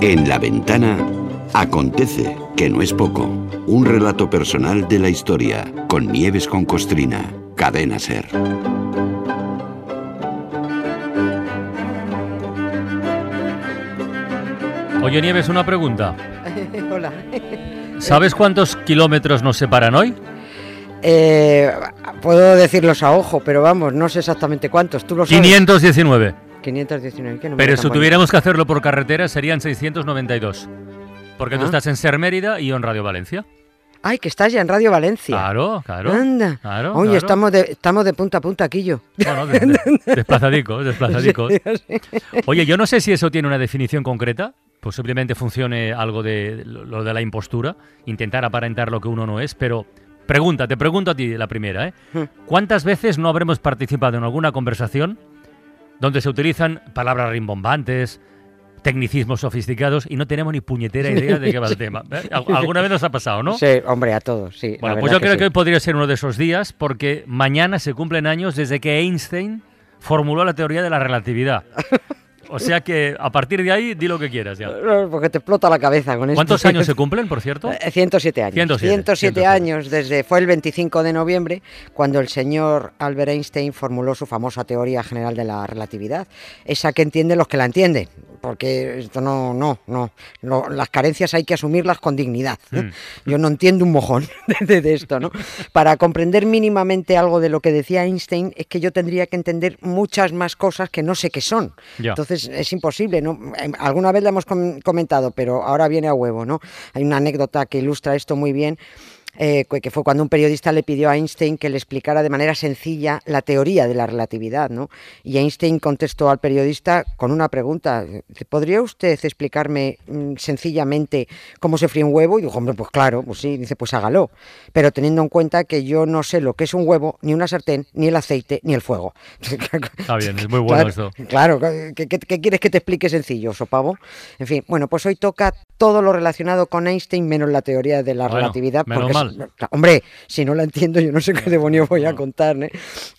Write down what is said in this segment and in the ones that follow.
En la ventana acontece, que no es poco, un relato personal de la historia con Nieves con Costrina, cadena ser. Oye Nieves, una pregunta. Hola. ¿Sabes cuántos kilómetros nos separan hoy? Eh, puedo decirlos a ojo, pero vamos, no sé exactamente cuántos. ¿Tú lo sabes? 519. 519. ¿qué número Pero si tuviéramos que hacerlo por carretera serían 692. Porque tú Ah. estás en Ser Mérida y yo en Radio Valencia. Ay, que estás ya en Radio Valencia. Claro, claro. Anda. Claro, Oye, claro. estamos de, estamos de punta a punta aquí yo. Bueno, de- de- desplazadicos, desplazadicos. Oye, yo no sé si eso tiene una definición concreta. Posiblemente funcione algo de lo de la impostura, intentar aparentar lo que uno no es, pero pregunta, te pregunto a ti la primera, ¿eh? ¿Cuántas veces no habremos participado en alguna conversación donde se utilizan palabras rimbombantes, tecnicismos sofisticados y no tenemos ni puñetera idea de qué va el tema? ¿Eh? Al- ¿Alguna vez nos ha pasado, no? Sí, hombre, a todos, sí. Bueno, pues yo creo que, sí. hoy podría ser uno de esos días porque mañana se cumplen años desde que Einstein formuló la teoría de la relatividad. O sea que a partir de ahí di lo que quieras ya. Porque te explota la cabeza con esto. ¿Cuántos años se cumplen, por cierto? Eh, 107 años. 107, 107 años desde fue el 25 de noviembre cuando el señor Albert Einstein formuló su famosa teoría general de la relatividad, esa que entienden los que la entienden, porque esto no no no, las carencias hay que asumirlas con dignidad. ¿eh? Mm. Yo no entiendo un mojón de, de esto, ¿no? Para comprender mínimamente algo de lo que decía Einstein es que yo tendría que entender muchas más cosas que no sé qué son. Ya. Entonces es imposible, ¿no? Em, Alguna vez la hemos com- comentado, pero ahora viene a huevo, ¿no? Hay una anécdota que ilustra esto muy bien. Eh, que fue cuando un periodista le pidió a Einstein que le explicara de manera sencilla la teoría de la relatividad, ¿no? Y Einstein contestó al periodista con una pregunta: ¿podría usted explicarme mm, sencillamente cómo se fríe un huevo? Y dijo, hombre, pues claro, pues sí, dice, pues hágalo. Pero teniendo en cuenta que yo no sé lo que es un huevo, ni una sartén, ni el aceite, ni el fuego. Está bien, es muy bueno claro, esto. Claro, ¿qué, qué- qué quieres que te explique sencillo, sopavo? En fin, bueno, pues hoy toca todo lo relacionado con Einstein menos la teoría de la Bueno, relatividad. porque hombre, si no la entiendo, yo no sé qué demonios voy a contar. ¿eh?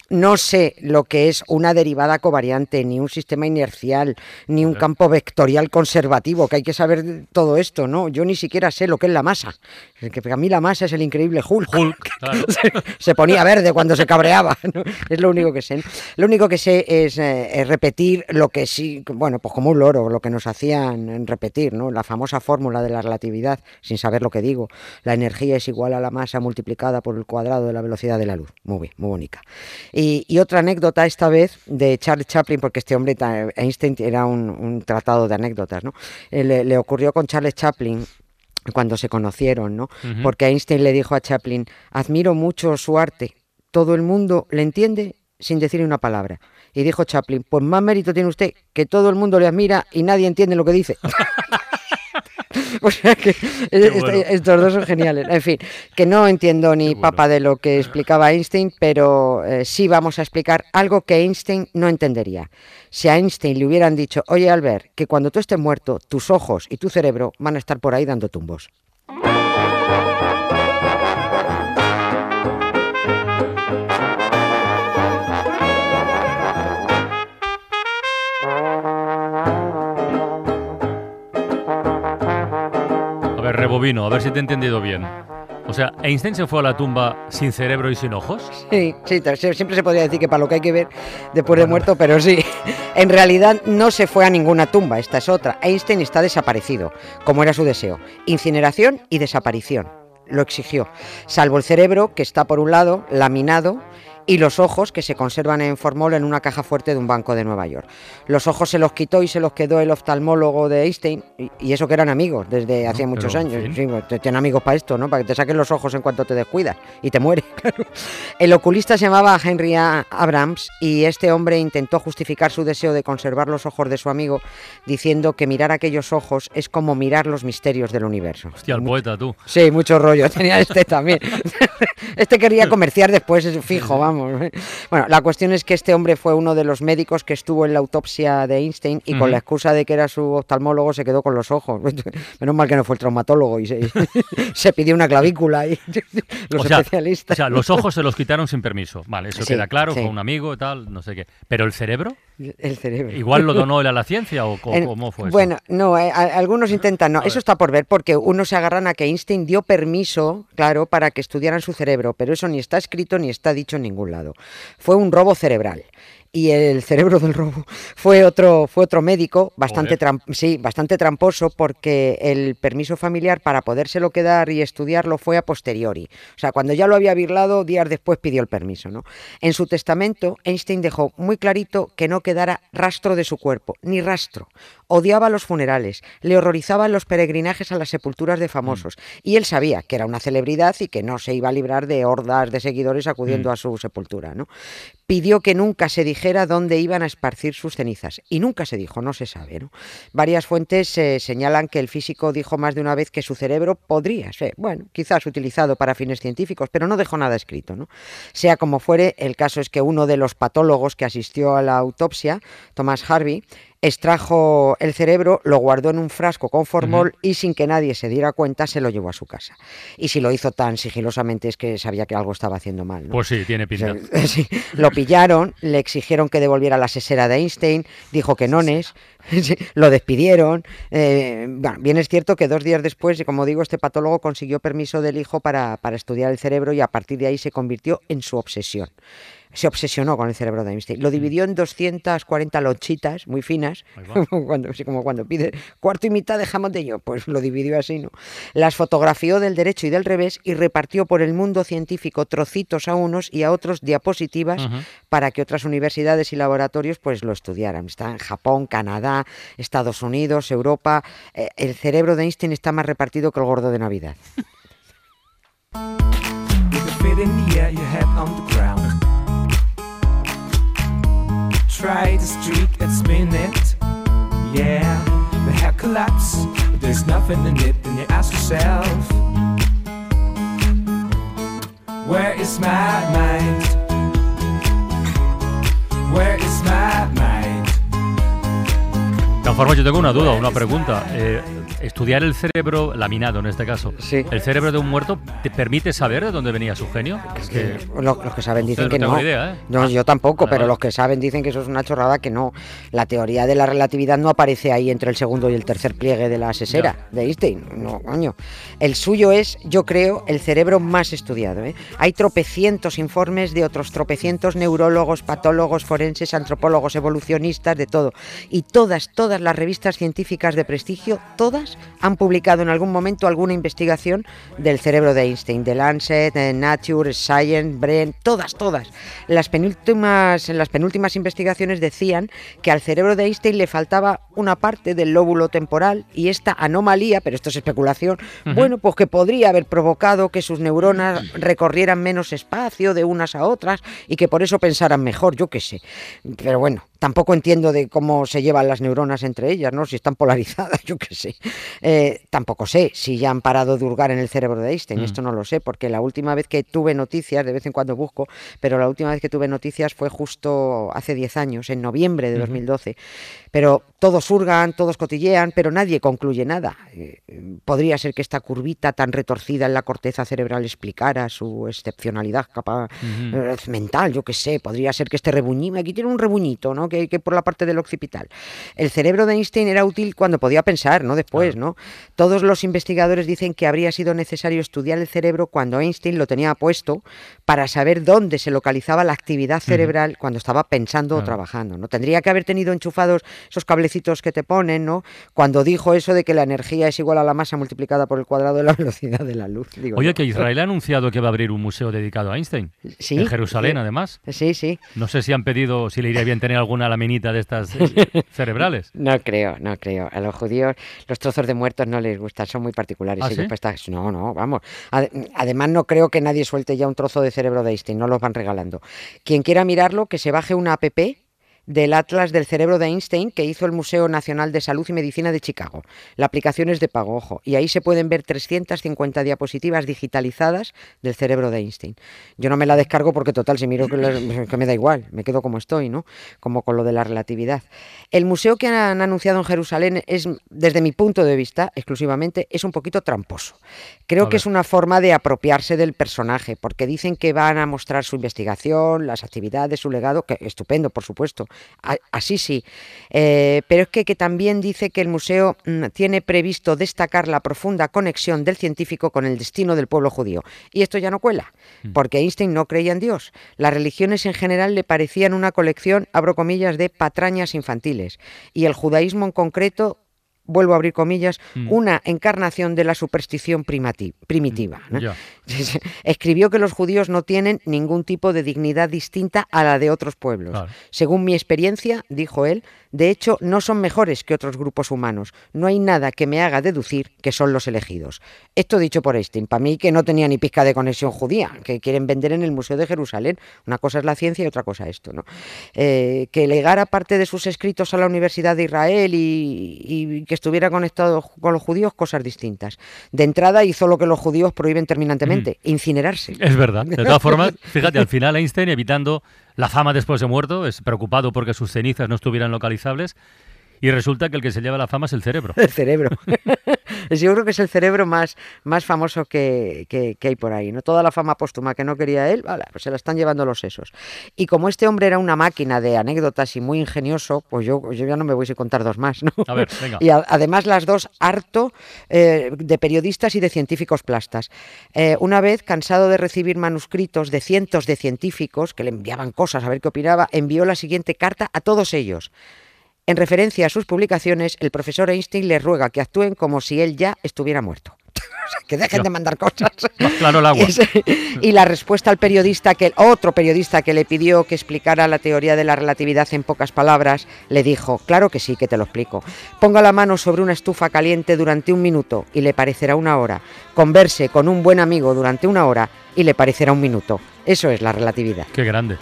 No sé lo que es una derivada covariante, ni un sistema inercial, ni un campo vectorial conservativo, que hay que saber todo esto, ¿no? Yo ni siquiera sé lo que es la masa. Que para mí la masa es el increíble Hulk. Hulk, claro. se, se ponía verde cuando se cabreaba. ¿no? Es lo único que sé. Lo único que sé es, eh, es repetir lo que sí, bueno, pues como un loro, lo que nos hacían repetir, ¿no? La famosa fórmula de la relatividad, sin saber lo que digo. La energía es igual a la masa multiplicada por el cuadrado de la velocidad de la luz. Muy bien, muy bonita. Y, y otra anécdota esta vez de Charles Chaplin, porque este hombre, Einstein, era un, un tratado de anécdotas, ¿no? Eh, le- le ocurrió con Charles Chaplin cuando se conocieron, ¿no? Ujú. Porque Einstein le dijo a Chaplin, admiro mucho su arte, todo el mundo le entiende sin decir una palabra. Y dijo Chaplin, pues más mérito tiene usted, que todo el mundo le admira y nadie entiende lo que dice. o sea que est- bueno. estos dos son geniales. En fin, que no entiendo ni bueno. papa de lo que explicaba Einstein, pero eh, sí vamos a explicar algo que Einstein no entendería. Si a Einstein le hubieran dicho, oye Albert, que cuando tú estés muerto, tus ojos y tu cerebro van a estar por ahí dando tumbos. Ver, rebobino, a ver si te he entendido bien. O sea, Einstein se fue a la tumba sin cerebro y sin ojos. Sí, sí, siempre se podría decir que para lo que hay que ver después de muerto, pero sí. En realidad no se fue a ninguna tumba, esta es otra. Einstein está desaparecido, como era su deseo. Incineración y desaparición. Lo exigió. Salvo el cerebro, que está por un lado, laminado, y los ojos, que se conservan en formol en una caja fuerte de un banco de Nueva York. Los ojos se los quitó y se los quedó el oftalmólogo de Einstein, y, y eso que eran amigos desde hacía muchos en años. fin. Sí, te- tienen amigos para esto, ¿no? Para que te saquen los ojos en cuanto te descuidas y te mueres. claro. El oculista se llamaba Henry A. Abrams y este hombre intentó justificar su deseo de conservar los ojos de su amigo diciendo que mirar aquellos ojos es como mirar los misterios del universo. Hostia, el poeta, tú. Sí, mucho rollo. Tenía este también. Este quería comerciar después, es fijo, vamos. Bueno, la cuestión es que este hombre fue uno de los médicos que estuvo en la autopsia de Einstein y con la excusa de que era su oftalmólogo se quedó con los ojos. Menos mal que no fue el traumatólogo y se, se pidió una clavícula y los o sea, especialistas. O sea, los ojos se los quitaron sin permiso. Vale, eso Sí, queda claro, sí. fue un amigo y tal, no sé qué. Pero el cerebro, El cerebro. ¿Igual lo donó él a la ciencia o cómo fue eso? Bueno, no, eh, algunos intentan, no, eso está por ver, porque unos se agarran a que Einstein dio permiso, claro, para que estudiaran su cerebro, pero eso ni está escrito ni está dicho en ningún lado. Fue un robo cerebral y el cerebro del robo fue otro, fue otro médico bastante, sí, bastante tramposo porque el permiso familiar para podérselo quedar y estudiarlo fue a posteriori. O sea, cuando ya lo había virlado, días después pidió el permiso. ¿no? En su testamento, Einstein dejó muy clarito que no quedara rastro de su cuerpo, ni rastro. Odiaba los funerales, le horrorizaban los peregrinajes a las sepulturas de famosos. Mm. Y él sabía que era una celebridad y que no se iba a librar de hordas de seguidores acudiendo mm. a su sepultura. ¿no? pidió que nunca se dijera dónde iban a esparcir sus cenizas. Y nunca se dijo, no se sabe. ¿no? Varias fuentes eh, señalan que el físico dijo más de una vez que su cerebro podría ser, bueno, quizás utilizado para fines científicos, pero no dejó nada escrito. ¿no? Sea como fuere, el caso es que uno de los patólogos que asistió a la autopsia, Thomas Harvey, extrajo el cerebro, lo guardó en un frasco con formol y sin que nadie se diera cuenta se lo llevó a su casa. Y si lo hizo tan sigilosamente es que sabía que algo estaba haciendo mal. Pues sí, tiene pinta. lo pillaron, le exigieron que devolviera la sesera de Einstein, dijo que nones, lo despidieron. Eh, bien es cierto que dos días después, como digo, este patólogo consiguió permiso del hijo para, para estudiar el cerebro y a partir de ahí se convirtió en su obsesión se obsesionó con el cerebro de Einstein. Lo mm. dividió en 240 lonchitas muy finas, cuando, como cuando pide cuarto y mitad de jamón de yo, pues lo dividió así, ¿no? Las fotografió del derecho y del revés y repartió por el mundo científico trocitos a unos y a otros diapositivas para que otras universidades y laboratorios pues lo estudiaran. Está en Japón, Canadá, Estados Unidos, Europa. Eh, el cerebro de Einstein está más repartido que el gordo de Navidad. try to streak and spin it. Yeah, the hair collapse, but there's nothing in it. Then you ask yourself, Where is my mind? Where is my mind? Conforme yo tengo una duda, una pregunta. Eh, estudiar el cerebro laminado en este caso, el cerebro de un muerto, ¿te permite saber de dónde venía su genio? Es que los, que saben dicen que no. ¿eh? No, yo tampoco, pero los que saben dicen que eso es una chorrada que no. La teoría de la relatividad no aparece ahí entre el segundo y el tercer pliegue de la sesera de Einstein. No, coño. El suyo es, yo creo, el cerebro más estudiado. ¿eh? Hay tropecientos informes de otros tropecientos neurólogos, patólogos, forenses, antropólogos, evolucionistas, de todo. Y todas, todas las revistas científicas de prestigio, todas han publicado en algún momento alguna investigación del cerebro de Einstein, de Lancet, de Nature, Science, Brain, todas, todas. Las penúltimas, las penúltimas investigaciones decían que al cerebro de Einstein le faltaba una parte del lóbulo temporal y esta anomalía, pero esto es especulación, bueno, pues que podría haber provocado que sus neuronas recorrieran menos espacio de unas a otras y que por eso pensaran mejor, yo qué sé. Pero bueno, tampoco entiendo de cómo se llevan las neuronas entre ellas, ¿no? Si están polarizadas, yo qué sé. Eh, tampoco sé si ya han parado de hurgar en el cerebro de Einstein, mm. esto no lo sé, porque la última vez que tuve noticias, de vez en cuando busco, pero la última vez que tuve noticias fue justo hace 10 años, en noviembre de 2012. Pero todos hurgan, todos cotillean, pero nadie concluye nada. Eh, podría ser que esta curvita tan retorcida en la corteza cerebral explicara su excepcionalidad capaz, eh, mental, yo qué sé. Podría ser que este rebuñime, aquí tiene un rebuñito, ¿no? Que, que, por la parte del occipital. El cerebro de Einstein era útil cuando podía pensar, no después, ¿no? Todos los investigadores dicen que habría sido necesario estudiar el cerebro cuando Einstein lo tenía puesto para saber dónde se localizaba la actividad cerebral cuando estaba pensando o trabajando, ¿no? Tendría que haber tenido enchufados esos cablecitos que te ponen, ¿no? Cuando dijo eso de que la energía es igual a la masa multiplicada por el cuadrado de la velocidad de la luz. Oye, que Israel ha anunciado que va a abrir un museo dedicado a Einstein. Sí. En Jerusalén, además. Sí, sí. No sé si han pedido, si le iría bien tener alguna laminita de estas eh, cerebrales. No creo, no creo. A los judíos los trozos de muertos no les gustan, son muy particulares. ¿Ah, no, no, vamos. Además, no creo que nadie suelte ya un trozo de cerebro de Einstein, no los van regalando. Quien quiera mirarlo, que se baje una app del Atlas del Cerebro de Einstein que hizo el Museo Nacional de Salud y Medicina de Chicago. La aplicación es de pago, ojo, y ahí se pueden ver 350 diapositivas digitalizadas del cerebro de Einstein. Yo no me la descargo porque total, si miro que, me da igual, me quedo como estoy, ¿no? Como con lo de la relatividad. El museo que han anunciado en Jerusalén es, desde mi punto de vista, exclusivamente, es un poquito tramposo. Creo que es una forma de apropiarse del personaje, porque dicen que van a mostrar su investigación, las actividades, su legado, que estupendo, por supuesto, así sí. Eh, pero es que, que, también dice que el museo mm, tiene previsto destacar la profunda conexión del científico con el destino del pueblo judío. Y esto ya no cuela, mm. porque Einstein no creía en Dios. Las religiones en general le parecían una colección, abro comillas, de patrañas infantiles. Y el judaísmo en concreto vuelvo a abrir comillas, mm. una encarnación de la superstición primitiva. Escribió que los judíos no tienen ningún tipo de dignidad distinta a la de otros pueblos. Según mi experiencia, dijo él, de hecho, no son mejores que otros grupos humanos. No hay nada que me haga deducir que son los elegidos. Esto dicho por Einstein, para mí que no tenía ni pizca de conexión judía, que quieren vender en el Museo de Jerusalén. Una cosa es la ciencia y otra cosa esto. ¿no? Eh, que legara parte de sus escritos a la Universidad de Israel y, que estuviera conectado con los judíos, cosas distintas. De entrada hizo lo que los judíos prohíben terminantemente, mm. incinerarse. Es verdad. De todas formas, fíjate, al final Einstein, evitando la fama después de muerto, es preocupado porque sus cenizas no estuvieran localizables y resulta que el que se lleva la fama es el cerebro. El cerebro. Yo creo que es el cerebro más, más famoso que, que, hay por ahí. ¿no? Toda la fama póstuma que no quería él, vale, pues se la están llevando los sesos. Y como este hombre era una máquina de anécdotas y muy ingenioso, pues yo, yo ya no me voy a contar dos más. ¿no? A ver, venga. Y además las dos harto eh, de periodistas y de científicos plastas. Eh, una vez, cansado de recibir manuscritos de cientos de científicos que le enviaban cosas a ver qué opinaba, envió la siguiente carta a todos ellos. En referencia a sus publicaciones, el profesor Einstein le ruega que actúen como si él ya estuviera muerto. que dejen de mandar cosas. claro el agua. Y, la respuesta al periodista, que otro periodista que le pidió que explicara la teoría de la relatividad en pocas palabras, le dijo, claro que sí, que te lo explico. Ponga la mano sobre una estufa caliente durante un minuto y le parecerá una hora. Converse con un buen amigo durante una hora y le parecerá un minuto. Eso es la relatividad. Qué grande.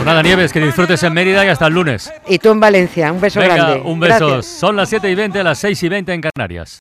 Pues nada, Nieves, que disfrutes en Mérida y hasta el lunes. Y tú en Valencia. Un beso grande. Un beso. Son las 7 y 20, las 6 y 20 en Canarias.